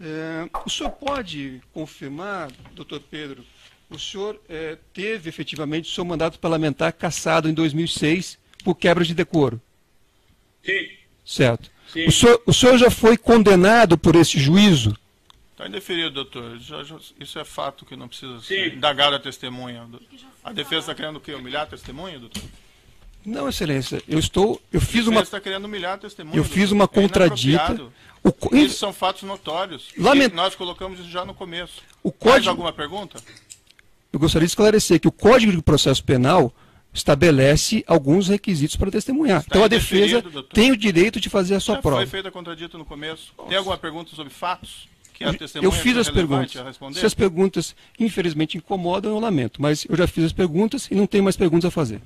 É, o senhor pode confirmar, doutor Pedro, o senhor é, teve efetivamente o seu mandato parlamentar cassado em 2006 por quebra de decoro? Sim. Certo. Sim. O, senhor, o senhor já foi condenado por esse juízo? Está indeferido, doutor. Isso é fato que não precisa ser indagado a testemunha. A defesa está querendo o quê? Humilhar a testemunha, doutor? Não, excelência. Eu estou. Eu fiz uma. está querendo humilhar a testemunha. Eu fiz uma é contradita. O... Isso são fatos notórios. Lament... Nós colocamos isso já no começo. O código... Mais alguma pergunta? Eu gostaria de esclarecer que o Código de Processo Penal estabelece alguns requisitos para testemunhar. Está então a defesa tem o direito de fazer a sua já prova. Foi feita contradita no começo. Nossa. Tem alguma pergunta sobre fatos? Que a testemunha eu fiz as perguntas. Se as perguntas, infelizmente, incomodam, eu lamento. Mas eu já fiz as perguntas e não tenho mais perguntas a fazer.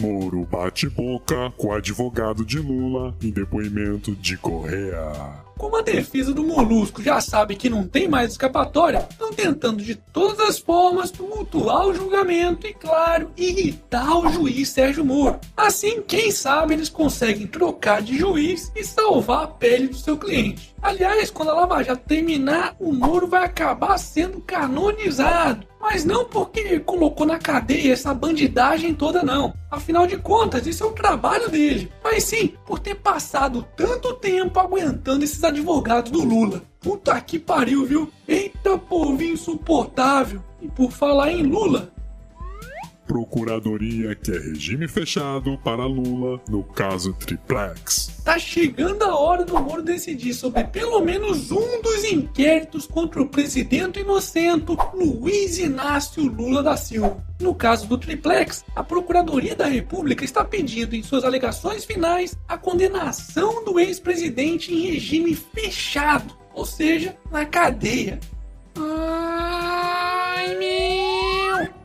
Moro bate boca com advogado de Lula em depoimento de Correa. Como a defesa do Molusco já sabe que não tem mais escapatória, estão tentando de todas as formas tumultuar o julgamento e, claro, irritar o juiz Sérgio Moro. Assim, quem sabe eles conseguem trocar de juiz e salvar a pele do seu cliente. Aliás, quando a Lava Jato terminar, o Moro vai acabar sendo canonizado. Mas não porque colocou na cadeia essa bandidagem toda, não. Afinal de contas, isso é o trabalho dele. Mas sim, por ter passado tanto tempo aguentando esses advogados do Lula. Puta que pariu, viu? Eita povo insuportável. E por falar em Lula, Procuradoria quer regime fechado para Lula no caso Triplex. Tá chegando a hora do Moro decidir sobre pelo menos um dos inquéritos contra o presidente inocente Luiz Inácio Lula da Silva. No caso do Triplex, a Procuradoria da República está pedindo em suas alegações finais a condenação do ex-presidente em regime fechado, ou seja, na cadeia.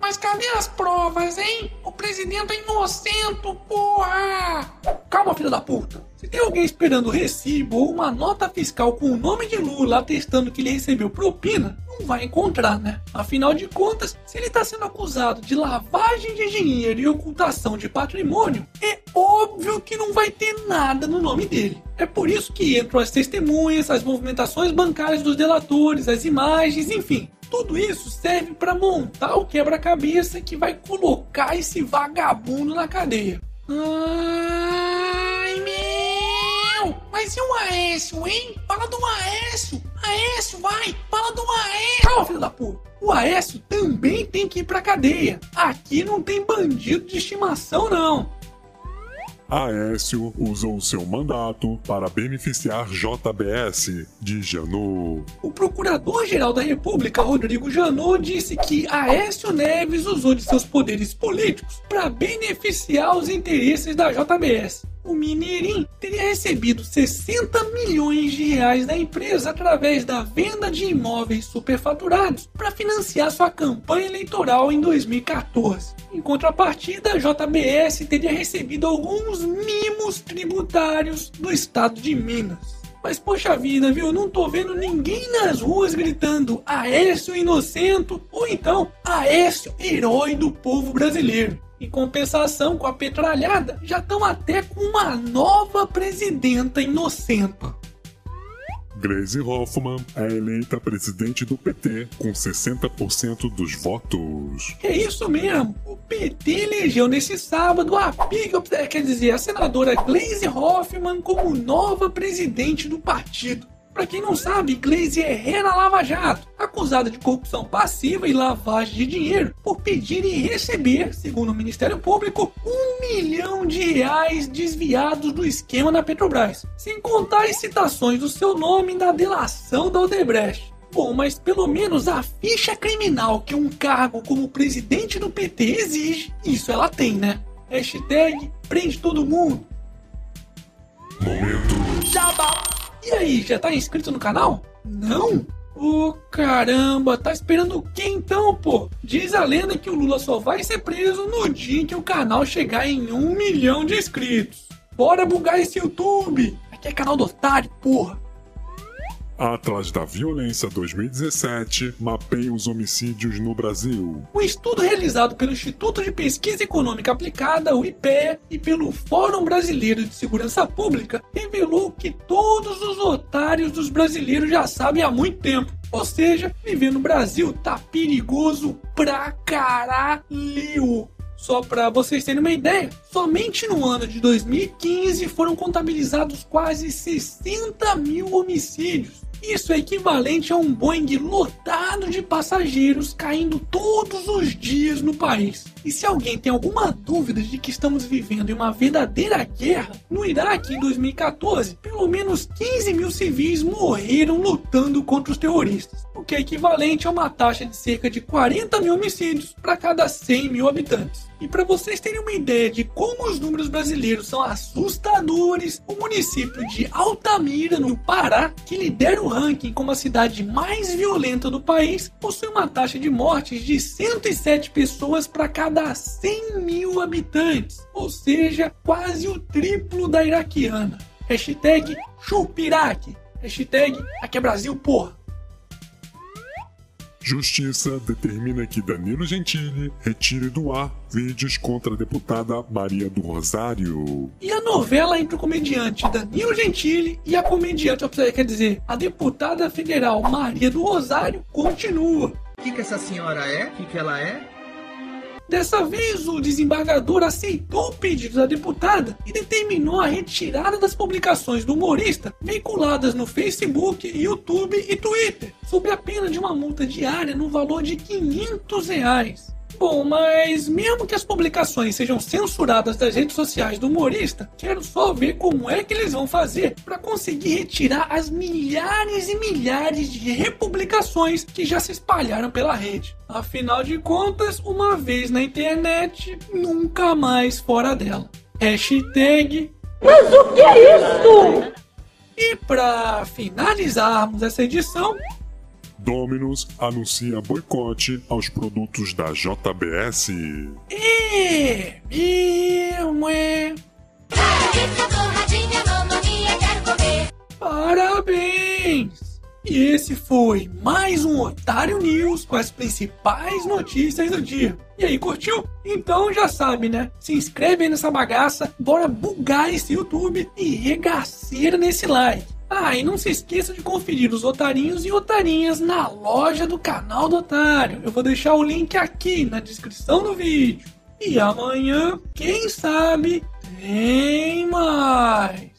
Mas cadê as provas, hein? O presidente é inocente, porra! Calma, filha da puta. Se tem alguém esperando recibo ou uma nota fiscal com o nome de Lula atestando que ele recebeu propina, não vai encontrar, né? Afinal de contas, se ele está sendo acusado de lavagem de dinheiro e ocultação de patrimônio, é óbvio que não vai ter nada no nome dele. É por isso que entram as testemunhas, as movimentações bancárias dos delatores, as imagens, enfim. Tudo isso serve para montar o quebra-cabeça que vai colocar esse vagabundo na cadeia. Meu! Mas e o Aécio, hein? Fala do Aécio! Aécio, vai! Fala do Aécio! Calma, filho da puta! O Aécio também tem que ir pra cadeia. Aqui não tem bandido de estimação, não. Aécio usou seu mandato para beneficiar JBS de Janot. O Procurador-Geral da República, Rodrigo Janot, disse que Aécio Neves usou de seus poderes políticos para beneficiar os interesses da JBS o Mineirinho teria recebido 60 milhões de reais da empresa através da venda de imóveis superfaturados para financiar sua campanha eleitoral em 2014. Em contrapartida, a JBS teria recebido alguns mimos tributários do estado de Minas. Mas poxa vida, viu? Não tô vendo ninguém nas ruas gritando Aécio inocento ou então Aécio herói do povo brasileiro. Em compensação, com a petralhada, já estão até com uma nova presidenta inocenta. Grace Hoffman é eleita presidente do PT com 60% dos votos. É isso mesmo. O PT elegeu nesse sábado a Piga, quer dizer, a senadora Glaze Hoffman como nova presidente do partido. Para quem não sabe, Glaze é ré na Lava Jato, acusada de corrupção passiva e lavagem de dinheiro por pedir e receber, segundo o Ministério Público, um milhão de reais desviados do esquema na Petrobras, sem contar as citações do seu nome na delação da Odebrecht. Bom, mas pelo menos a ficha criminal que um cargo como presidente do PT exige, isso ela tem, né? Hashtag prende todo mundo. Momento. Jabá. E aí, já tá inscrito no canal? Não? Ô oh, caramba, tá esperando o que então, pô? Diz a lenda que o Lula só vai ser preso no dia em que o canal chegar em um milhão de inscritos. Bora bugar esse YouTube! Aqui é canal do otário, porra! Atlas da Violência 2017 mapeia os homicídios no Brasil. Um estudo realizado pelo Instituto de Pesquisa Econômica Aplicada, o IPE, e pelo Fórum Brasileiro de Segurança Pública revelou que todos os otários dos brasileiros já sabem há muito tempo. Ou seja, viver no Brasil tá perigoso pra caralho. Só para vocês terem uma ideia, somente no ano de 2015 foram contabilizados quase 60 mil homicídios. Isso é equivalente a um Boeing lotado de passageiros caindo todos os dias no país. E se alguém tem alguma dúvida de que estamos vivendo em uma verdadeira guerra, no Iraque em 2014, pelo menos 15 mil civis morreram lutando contra os terroristas, que é equivalente a uma taxa de cerca de 40 mil homicídios para cada 100 mil habitantes. E para vocês terem uma ideia de como os números brasileiros são assustadores, o município de Altamira, no Pará, que lidera o ranking como a cidade mais violenta do país, possui uma taxa de mortes de 107 pessoas para cada 100 mil habitantes, ou seja, quase o triplo da iraquiana. Hashtag Chupiraque. Hashtag Aqui é Brasil, porra. Justiça determina que Danilo Gentili retire do ar vídeos contra a deputada Maria do Rosário. E a novela entre o comediante Danilo Gentili e a comediante, quer dizer, a deputada federal Maria do Rosário continua. O que, que essa senhora é? O que, que ela é? Dessa vez, o desembargador aceitou o pedido da deputada e determinou a retirada das publicações do humorista veiculadas no Facebook, YouTube e Twitter, sob a pena de uma multa diária no valor de 500 reais. Bom, mas mesmo que as publicações sejam censuradas das redes sociais do humorista, quero só ver como é que eles vão fazer para conseguir retirar as milhares e milhares de republicações que já se espalharam pela rede. Afinal de contas, uma vez na internet, nunca mais fora dela. Hashtag. Mas o que é isso? E para finalizarmos essa edição, Dominus anuncia boicote aos produtos da JBS. Mesmo é. Parabéns! E esse foi mais um Otário News com as principais notícias do dia. E aí, curtiu? Então já sabe, né? Se inscreve aí nessa bagaça, bora bugar esse YouTube e regaceira nesse like. Ah, e não se esqueça de conferir os otarinhos e otarinhas na loja do canal do Otário. Eu vou deixar o link aqui na descrição do vídeo. E amanhã, quem sabe, tem mais.